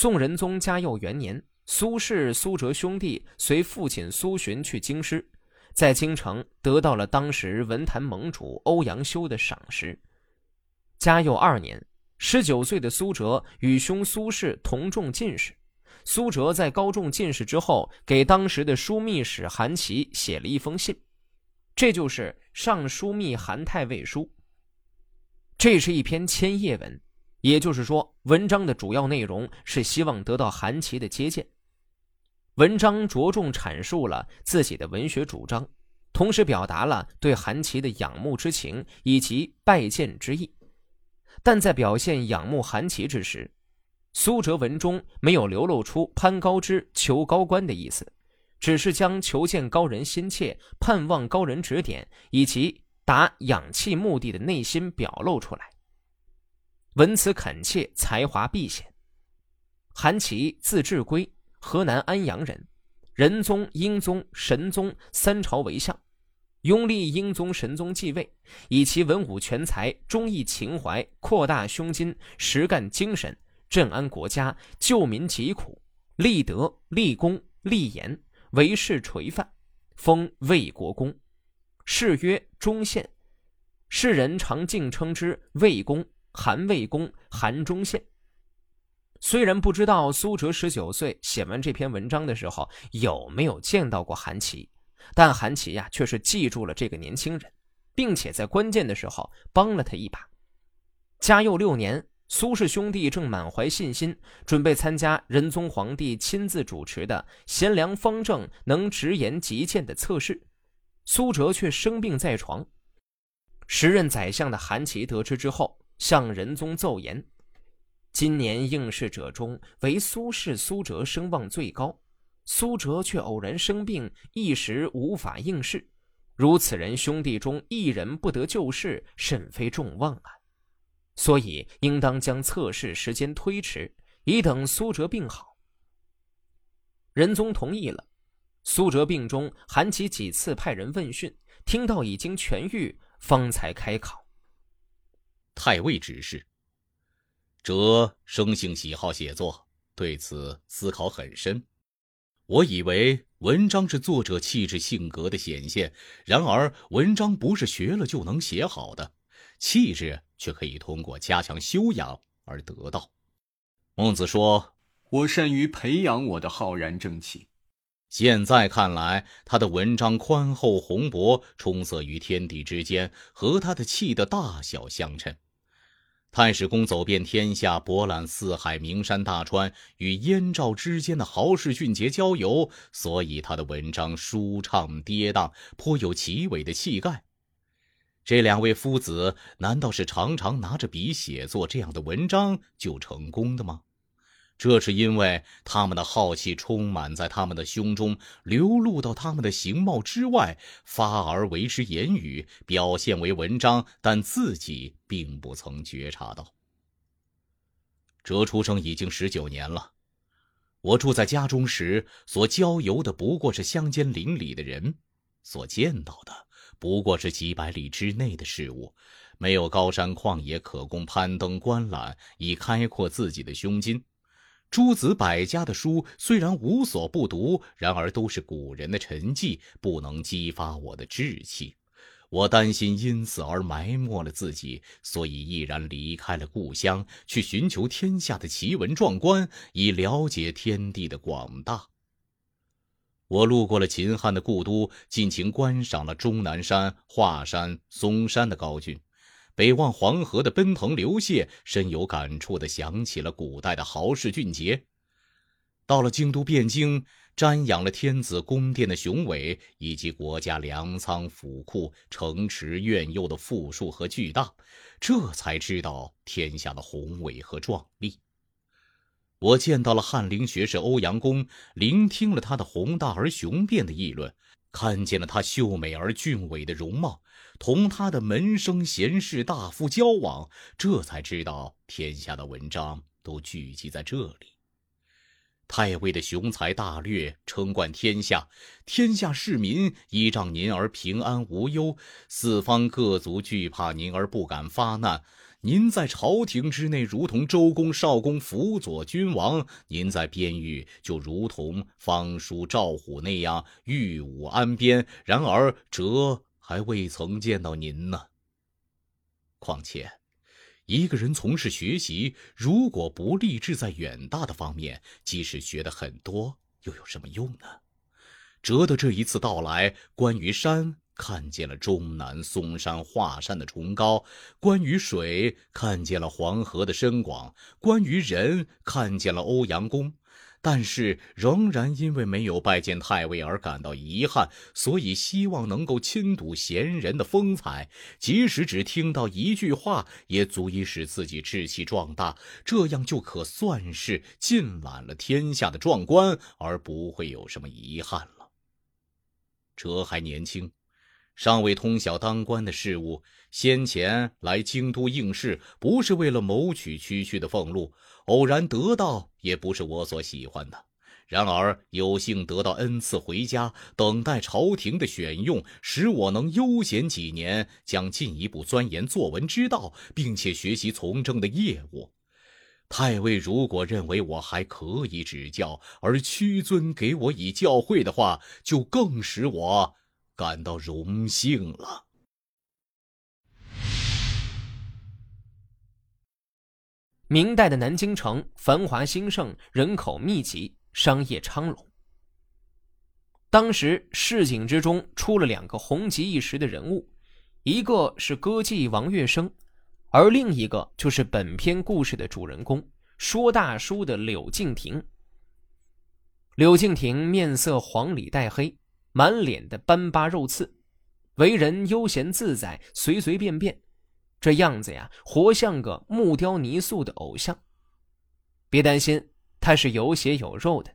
宋仁宗嘉佑元年，苏轼、苏辙兄弟随父亲苏洵去京师，在京城得到了当时文坛盟主欧阳修的赏识。嘉佑二年，十九岁的苏辙与兄苏轼同中进士。苏辙在高中进士之后，给当时的枢密使韩琦写了一封信，这就是《上书密韩太尉书》。这是一篇千页文，也就是说，文章的主要内容是希望得到韩琦的接见。文章着重阐述了自己的文学主张，同时表达了对韩琦的仰慕之情以及拜见之意。但在表现仰慕韩琦之时，苏辙文中没有流露出攀高枝、求高官的意思，只是将求见高人心切、盼望高人指点以及达仰气目的的内心表露出来。文辞恳切，才华毕显。韩琦字志圭，河南安阳人，仁宗、英宗、神宗三朝为相，拥立英宗、神宗继位，以其文武全才、忠义情怀、扩大胸襟、实干精神。镇安国家，救民疾苦，立德、立功、立言，为世垂范，封魏国公，谥曰忠献。世人常敬称之魏公、韩魏公、韩忠宪。虽然不知道苏辙十九岁写完这篇文章的时候有没有见到过韩琦，但韩琦呀却是记住了这个年轻人，并且在关键的时候帮了他一把。嘉佑六年。苏氏兄弟正满怀信心，准备参加仁宗皇帝亲自主持的贤良方正、能直言极谏的测试，苏辙却生病在床。时任宰相的韩琦得知之后，向仁宗奏言：“今年应试者中，唯苏轼、苏辙声望最高，苏辙却偶然生病，一时无法应试。如此人兄弟中一人不得救试，甚非众望啊！”所以，应当将测试时间推迟，以等苏辙病好。仁宗同意了。苏辙病中，韩琦几次派人问讯，听到已经痊愈，方才开考。太尉指示：哲生性喜好写作，对此思考很深。我以为文章是作者气质性格的显现，然而文章不是学了就能写好的。气质却可以通过加强修养而得到。孟子说：“我善于培养我的浩然正气。”现在看来，他的文章宽厚宏博，充塞于天地之间，和他的气的大小相称。太史公走遍天下，博览四海名山大川，与燕赵之间的豪士俊杰交游，所以他的文章舒畅跌宕，颇有奇伟的气概。这两位夫子难道是常常拿着笔写作这样的文章就成功的吗？这是因为他们的好气充满在他们的胸中，流露到他们的形貌之外，发而为之言语，表现为文章，但自己并不曾觉察到。哲出生已经十九年了，我住在家中时，所交游的不过是乡间邻里的人，所见到的。不过是几百里之内的事物，没有高山旷野可供攀登观览，以开阔自己的胸襟。诸子百家的书虽然无所不读，然而都是古人的沉寂，不能激发我的志气。我担心因此而埋没了自己，所以毅然离开了故乡，去寻求天下的奇闻壮观，以了解天地的广大。我路过了秦汉的故都，尽情观赏了终南山、华山、嵩山的高峻，北望黄河的奔腾流泻，深有感触地想起了古代的豪士俊杰。到了京都汴京，瞻仰了天子宫殿的雄伟，以及国家粮仓府库、城池苑囿的富庶和巨大，这才知道天下的宏伟和壮丽。我见到了翰林学士欧阳公，聆听了他的宏大而雄辩的议论，看见了他秀美而俊伟的容貌，同他的门生贤士大夫交往，这才知道天下的文章都聚集在这里。太尉的雄才大略称冠天下，天下市民依仗您而平安无忧，四方各族惧怕您而不敢发难。您在朝廷之内如同周公、少公辅佐君王；您在边域就如同方叔、赵虎那样御武安边。然而，哲还未曾见到您呢。况且，一个人从事学习，如果不立志在远大的方面，即使学的很多，又有什么用呢？哲的这一次到来，关于山。看见了终南嵩山华山的崇高，关于水看见了黄河的深广，关于人看见了欧阳公，但是仍然因为没有拜见太尉而感到遗憾，所以希望能够亲睹贤人的风采，即使只听到一句话，也足以使自己志气壮大，这样就可算是尽揽了天下的壮观，而不会有什么遗憾了。哲还年轻。尚未通晓当官的事务，先前来京都应试，不是为了谋取区区的俸禄，偶然得到也不是我所喜欢的。然而有幸得到恩赐回家，等待朝廷的选用，使我能悠闲几年，将进一步钻研作文之道，并且学习从政的业务。太尉如果认为我还可以指教，而屈尊给我以教诲的话，就更使我。感到荣幸了。明代的南京城繁华兴盛，人口密集，商业昌隆。当时市井之中出了两个红极一时的人物，一个是歌妓王月笙，而另一个就是本篇故事的主人公说大叔的柳敬亭。柳敬亭面色黄里带黑。满脸的斑疤肉刺，为人悠闲自在，随随便便，这样子呀，活像个木雕泥塑的偶像。别担心，他是有血有肉的。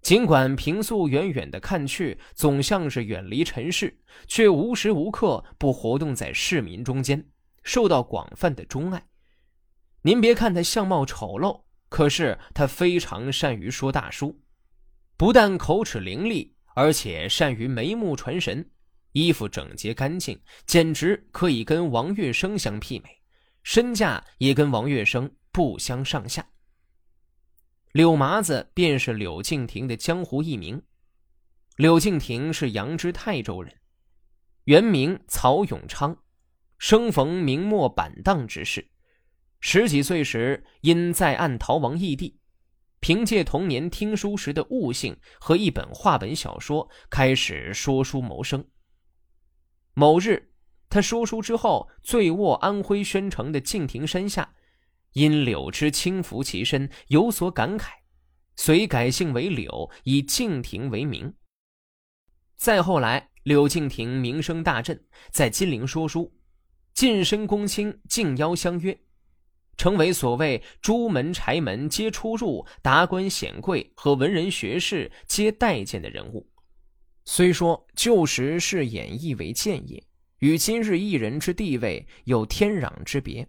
尽管平素远远的看去，总像是远离尘世，却无时无刻不活动在市民中间，受到广泛的钟爱。您别看他相貌丑陋，可是他非常善于说大书，不但口齿伶俐。而且善于眉目传神，衣服整洁干净，简直可以跟王月生相媲美，身价也跟王月生不相上下。柳麻子便是柳敬亭的江湖艺名。柳敬亭是扬州泰州人，原名曹永昌，生逢明末板荡之事，十几岁时因在岸逃亡异地。凭借童年听书时的悟性和一本话本小说，开始说书谋生。某日，他说书之后，醉卧安徽宣城的敬亭山下，因柳枝轻拂其身，有所感慨，遂改姓为柳，以敬亭为名。再后来，柳敬亭名声大振，在金陵说书，近身公卿敬邀相约。成为所谓朱门柴门皆出入，达官显贵和文人学士皆待见的人物。虽说旧时是演绎为建业，与今日艺人之地位有天壤之别，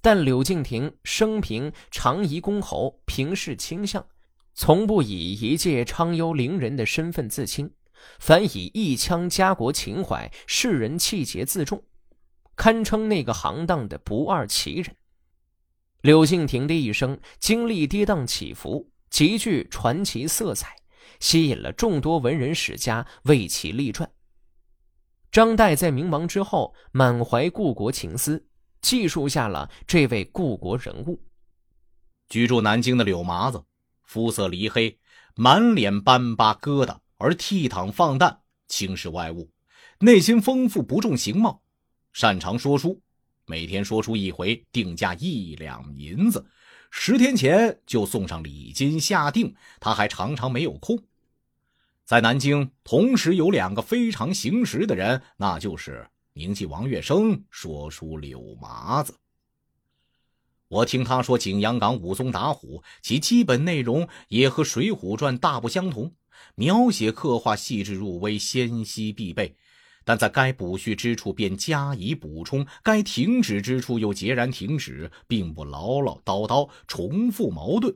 但柳敬亭生平常宜公侯，平视倾向，从不以一介昌幽伶人的身份自清，反以一腔家国情怀、世人气节自重，堪称那个行当的不二奇人。柳敬亭的一生经历跌宕起伏，极具传奇色彩，吸引了众多文人史家为其立传。张岱在明亡之后，满怀故国情思，记述下了这位故国人物。居住南京的柳麻子，肤色黧黑，满脸斑疤疙瘩，而倜傥放诞，轻视外物，内心丰富，不重形貌，擅长说书。每天说出一回，定价一两银子，十天前就送上礼金下定。他还常常没有空。在南京，同时有两个非常行实的人，那就是名妓王月生、说书柳麻子。我听他说景阳冈武松打虎，其基本内容也和《水浒传》大不相同，描写刻画细致入微，纤细必备。但在该补叙之处便加以补充，该停止之处又截然停止，并不唠唠叨叨、重复矛盾。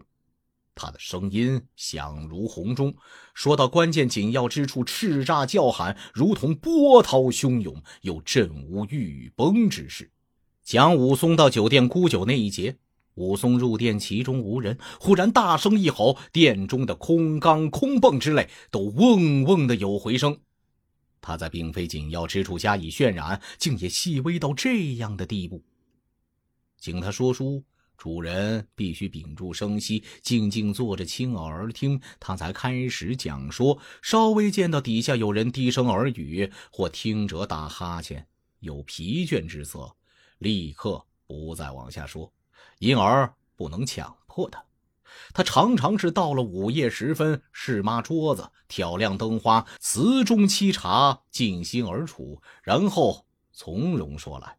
他的声音响如洪钟，说到关键紧要之处，叱咤叫喊，如同波涛汹涌，有震无欲崩之势。讲武松到酒店沽酒那一节，武松入店，其中无人，忽然大声一吼，店中的空缸、空泵之类都嗡嗡的有回声。他在并非紧要之处加以渲染，竟也细微到这样的地步。请他说书，主人必须屏住声息，静静坐着倾耳听，他才开始讲说。稍微见到底下有人低声耳语，或听者打哈欠，有疲倦之色，立刻不再往下说，因而不能强迫他。他常常是到了午夜时分，试抹桌子，挑亮灯花，词中沏茶，静心而处，然后从容说来。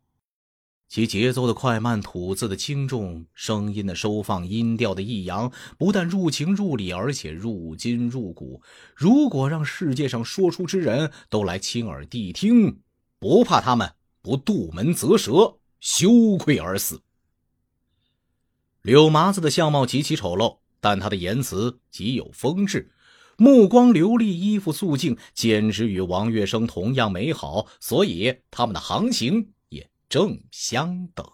其节奏的快慢、吐字的轻重、声音的收放、音调的抑扬，不但入情入理，而且入筋入骨。如果让世界上说书之人都来亲耳谛听，不怕他们不肚门啧舌，羞愧而死。柳麻子的相貌极其丑陋，但他的言辞极有风致，目光流利，衣服素净，简直与王月生同样美好，所以他们的行情也正相等。